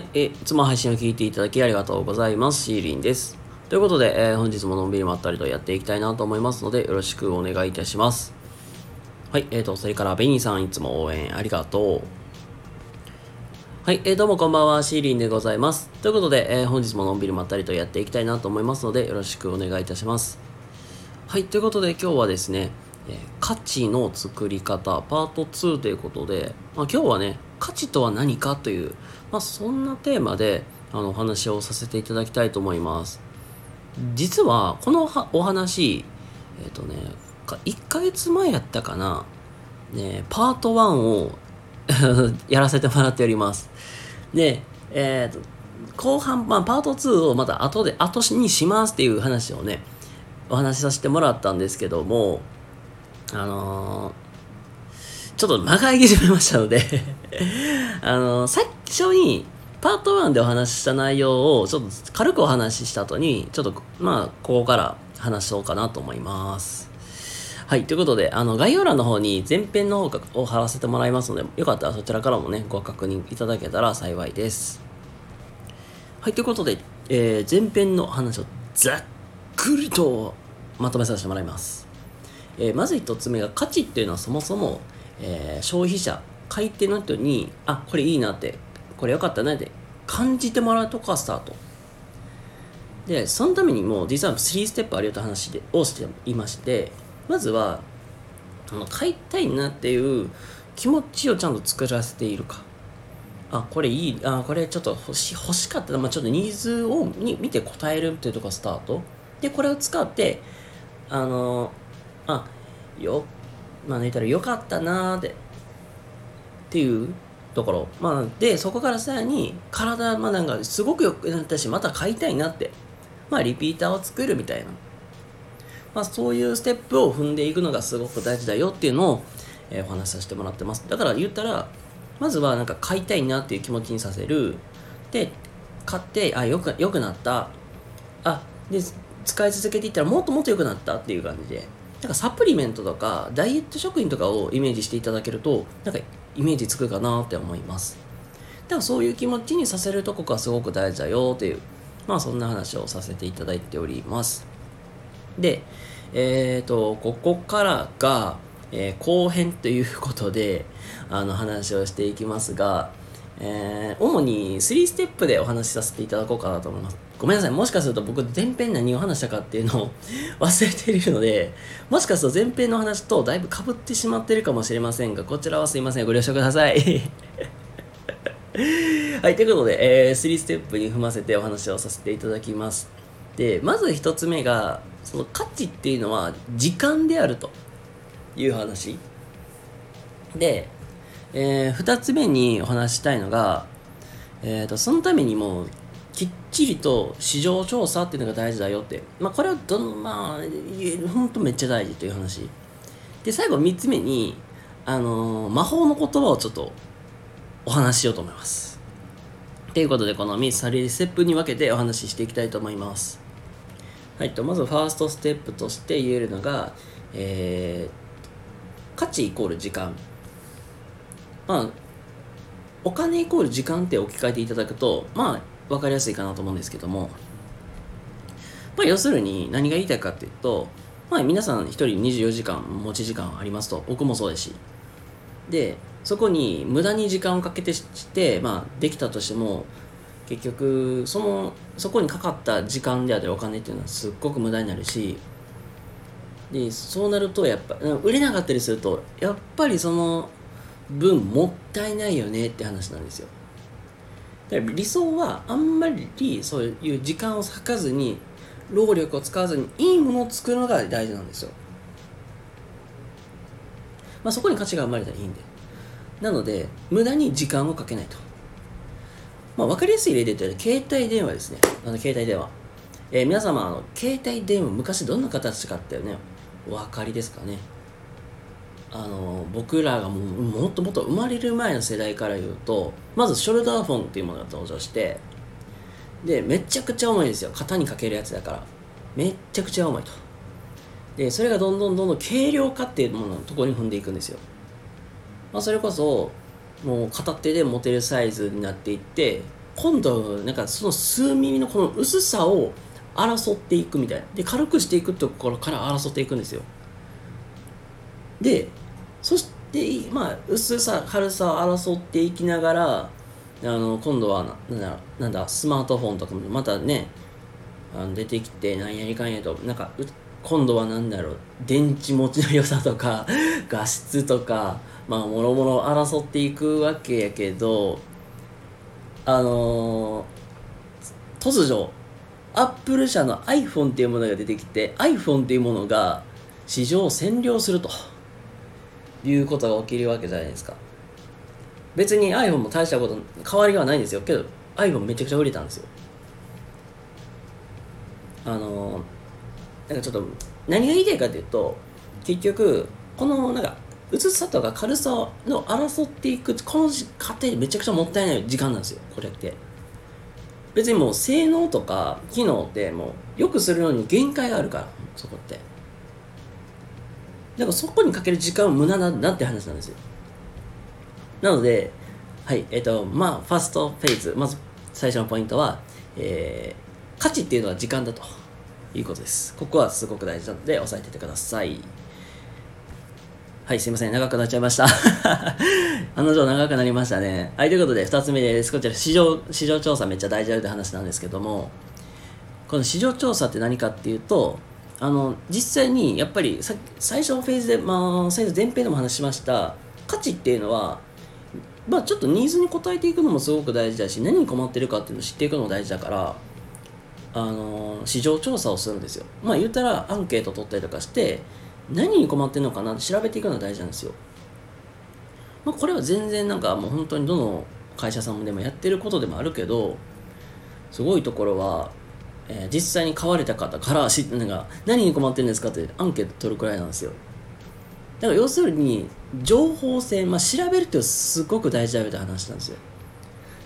い、えいつも配信を聞いていただきありがとうございます。シーリンです。ということで、えー本日ものんびりまったりとやっていきたいなと思いますので、よろしくお願いいたします。はい、えーと、それから、ベニーさん、いつも応援ありがとう。はい、えー、どうもこんばんは、シーリンでございます。ということで、えー本日ものんびりまったりとやっていきたいなと思いますので、よろしくお願いいたします。はい、ということで今日はですね、えー価値の作り方パート2ということで、まあ、今日はね、価値とは何かという、まあ、そんなテーマであのお話をさせていただきたいと思います。実は、このお話、えっ、とね、1ヶ月前やったかな、ね、パート1を やらせてもらっております。で、えっ、と、後半、まあ、パート2をまた後で、後にしますっていう話をね、お話しさせてもらったんですけども、あのーちょっと間が空きしまいましたので あの最初にパート1でお話しした内容をちょっと軽くお話しした後に、ちょっと、まあ、ここから話そうかなと思います。はい、ということで、あの、概要欄の方に前編の方を貼らせてもらいますので、よかったらそちらからもね、ご確認いただけたら幸いです。はい、ということで、えー前編の話をざっくりとまとめさせてもらいます。えーまず一つ目が価値っていうのはそもそも、えー消費者買い手の人にあこれいいなってこれ良かったねって感じてもらうとこがスタート。でそのためにも実は3ステップあるよと話でをしていましてまずはあの買いたいなっていう気持ちをちゃんと作らせているか。あこれいいあこれちょっと欲し欲しかった。な、まあ、ちょっとニーズをに見て答えるっていうところがスタート。でこれを使ってあのあよまあ寝たらよかったなーってっていうところ。まあでそこからさらに体まあなんかすごく良くなったしまた買いたいなって。まあリピーターを作るみたいな。まあそういうステップを踏んでいくのがすごく大事だよっていうのを、えーお話しさせてもらってます。だから言ったらまずはなんか買いたいなっていう気持ちにさせる。で買ってあよくよくなった。あで使い続けていったらもっともっと良くなったっていう感じで。なんかサプリメントとかダイエット食品とかをイメージしていただけるとなんかイメージつくかなって思います。だからそういう気持ちにさせるとこがすごく大事だよというまあそんな話をさせていただいております。でえっ、とここからが、えー後編ということであの話をしていきますがえー主に3ステップでお話しさせていただこうかなと思います。ごめんなさい。もしかすると僕前編何を話したかっていうのを 忘れているので、もしかすると前編の話とだいぶ被ってしまってるかもしれませんが、こちらはすいません。ご了承ください。はい、ということで、えー3ステップに踏ませてお話をさせていただきます。で、まず1つ目が、その価値っていうのは時間であるという話。で、え2つ目にお話したいのが、えー、とそのためにもきっちりと市場調査っていうのが大事だよって、まあ、これはどんまあ本当めっちゃ大事という話。で最後3つ目に、あのー魔法の言葉をちょっとお話ししようと思います。ということでこの3つ3ステップに分けてお話ししていきたいと思います。はいとまずファーストステップとして言えるのが、えー価値イコール時間。まあ、お金イコール時間って置き換えていただくと、まあ、分かりやすいかなと思うんですけども、まあ、要するに何が言いたいかっていうと、まあ、皆さん1人24時間持ち時間ありますと、僕もそうですし、で、そこに無駄に時間をかけてして、まあ、できたとしても、結局、その、そこにかかった時間であったりお金っていうのはすっごく無駄になるし、で、そうなると、やっぱ、売れなかったりすると、やっぱりその、分もったいないよねって話なんですよ。理想はあんまりそういう時間を割かずに労力を使わずにいいものを作るのが大事なんですよ。まあそこに価値が生まれたらいいんで。なので無駄に時間をかけないと。まあ分かりやすい例で言ったら携帯電話ですね。あの携帯電話。えー皆様あの携帯電話昔どんな形かあってねお分かりですかね？あの僕らがももっともっと生まれる前の世代から言うとまずショルダーフォンっていうものが登場してでめちゃくちゃ重いんですよ。肩にかけるやつだから。めっちゃくちゃ重いと。でそれがどんどんどんどん軽量化っていうもののところに踏んでいくんですよ、まあ、それこそもう片手で持てるサイズになっていって今度なんかその数ミリのこの薄さを争っていくみたいなで軽くしていくところから争っていくんですよでそしてまあ薄さ軽さを争っていきながらあの今度はなんだなんだスマートフォンとかもまたねあの出てきてなんやりかんやとなんか今度は何だろう電池持ちの良さとか 画質とかまあもろもろ争っていくわけやけどあのー、突如アップル社の iPhone っていうものが出てきて iPhone っていうものが市場を占領すると。いうことが起きるわけじゃないですか。別に iPhone も大したこと変わりはないんですよ。けど iPhone めちゃくちゃ売れたんですよ。あのなんかちょっと何が言いたいかというと結局このなんか薄さとか軽さの争っていくこの過程めちゃくちゃもったいない時間なんですよ。これって。別にもう性能とか機能ってもうよくするのに限界があるからそこって。だからそこにかける時間は無駄だなって話なんですよなのではいえっ、ー、とまあファーストフェーズまず最初のポイントは、えー、価値っていうのは時間だということですここはすごく大事なので押さえててくださいはい、すいません。長くなっちゃいました。案の定長くなりましたね。はい、ということで、2つ目です。こちら、市場、市場調査めっちゃ大事だよって話なんですけども、この市場調査って何かっていうと、あの、実際に、やっぱりさ、最初のフェーズで、まあ、最初前編でも話しました、価値っていうのは、まあ、ちょっとニーズに応えていくのもすごく大事だし、何に困ってるかっていうのを知っていくのも大事だから、あの、市場調査をするんですよ。まあ、言ったら、アンケート取ったりとかして、何に困ってるのかなって調べていくのが大事なんですよ。まあ、これは全然なんかもう本当にどの会社さんでもやってることでもあるけどすごいところは、えー、実際に買われた方から知なんか何に困ってるんですかってアンケート取るくらいなんですよ。だから要するに情報性、まあ、調べるってすごく大事だよって話なんですよ。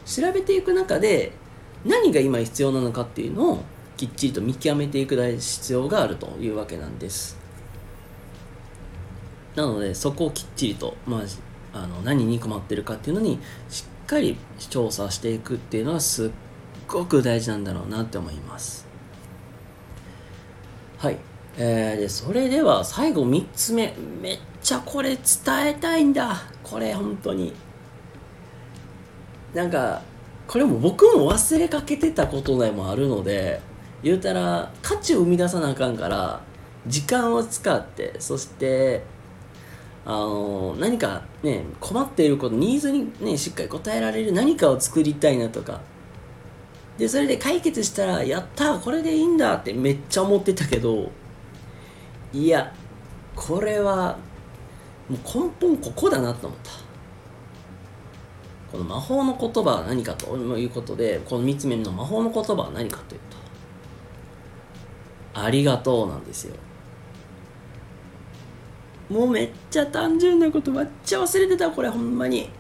調べていく中で何が今必要なのかっていうのをきっちりと見極めていく必要があるというわけなんです。なのでそこをきっちりと、まあ、あの何に困ってるかっていうのにしっかり調査していくっていうのはすっごく大事なんだろうなって思います。はい。えー、でそれでは最後3つ目。めっちゃこれ伝えたいんだ。これ本当に。なんかこれも僕も忘れかけてたことでもあるので言うたら価値を生み出さなあかんから時間を使ってそしてあの何かね困っていることニーズにねしっかり応えられる何かを作りたいなとかでそれで解決したらやったこれでいいんだってめっちゃ思ってたけどいやこれはもう根本ここだなと思った。この魔法の言葉は何かということでこの3つ目の魔法の言葉は何かというとありがとうなんですよ。もうめっちゃ単純なことめっちゃ忘れてたこれほんまに。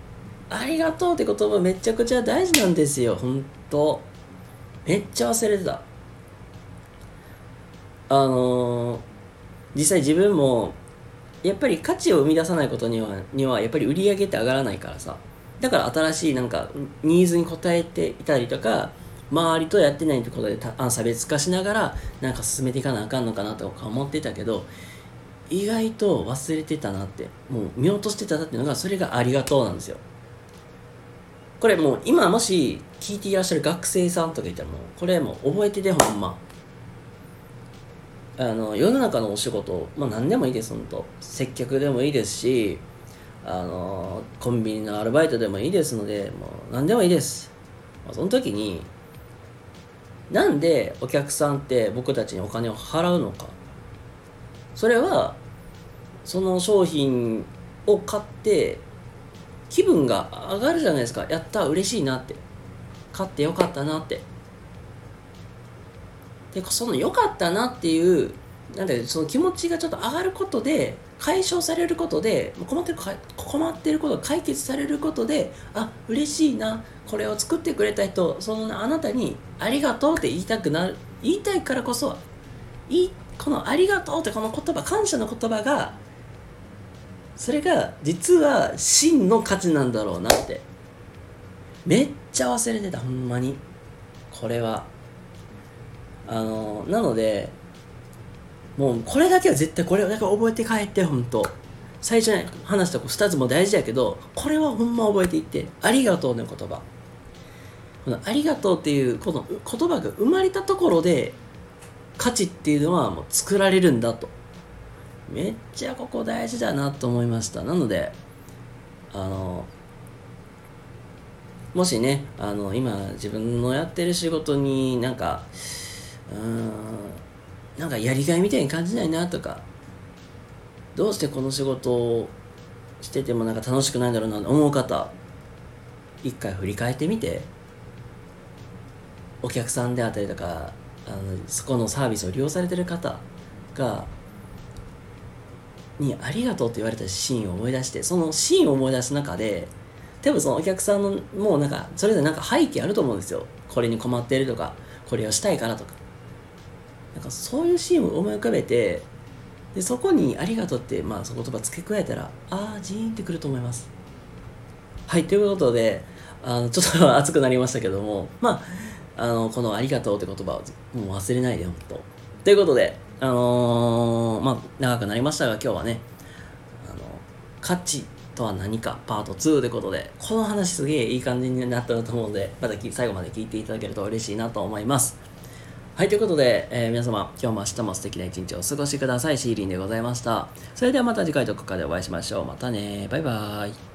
ありがとうって言葉めちゃくちゃ大事なんですよほんと。めっちゃ忘れてた。あのー、実際自分もやっぱり価値を生み出さないことにはにはやっぱり売り上げって上がらないからさ。だから新しいなんかニーズに応えていたりとか周りとやってないってことで差別化しながらなんか進めていかなあかんのかなとか思ってたけど意外と忘れてたなって。もう見落としてたなっていうのがそれがありがとうなんですよ。これもう今もし聞いていらっしゃる学生さんとかいたらもうこれもう覚えててほんま。あの世の中のお仕事、まあ、何でもいいです本当接客でもいいですしあのコンビニのアルバイトでもいいですのでもう何でもいいです、まあ、その時になんでお客さんって僕たちにお金を払うのか。それはその商品を買って気分が上がるじゃないですか。やった嬉しいなって。買ってよかったなって。でその良かったなっていうなんでその気持ちがちょっと上がることで解消されることで困ってる困ってることが解決されることであ嬉しいなこれを作ってくれた人そのあなたにありがとうって言いたくなる。言いたいからこそいこの「ありがとう」ってこの言葉感謝の言葉がそれが実は真の価値なんだろうなって。めっちゃ忘れてたほんまに。これは。あのなのでもうこれだけは絶対これだけ覚えて帰ってほんと。最初に話した2つも大事やけどこれはほんま覚えていってありがとうの言葉。このありがとうっていうこの言葉が生まれたところで価値っていうのはもう作られるんだと。めっちゃここ大事だなと思いました。なのであのもしねあの今自分のやってる仕事になんかうーんなんかやりがいみたいに感じないなとかどうしてこの仕事をしててもなんか楽しくないんだろうなと思う方一回振り返ってみてお客さんであったりとかあのそこのサービスを利用されてる方がにありがとうって言われたシーンを思い出してそのシーンを思い出す中で多分そのお客さんのもうなんかそれぞれなんか背景あると思うんですよ。これに困ってるとかこれをしたいからとか。なんかそういうシーンを思い浮かべてでそこに「ありがとう」ってまあその言葉付け加えたらああジーンってくると思います。はいということであのちょっと熱くなりましたけどもまああのこの「ありがとう」って言葉をもう忘れないで本当ということであのー、まあ長くなりましたが今日はねあの価値とは何かパート2ということでこの話すげえいい感じになったと思うのでまた最後まで聞いていただけると嬉しいなと思いますはい、ということで、えー、皆様、今日も明日も素敵な一日をお過ごしください。シーリンでございました。それではまた次回どこかでお会いしましょう。またね。バイバーイ。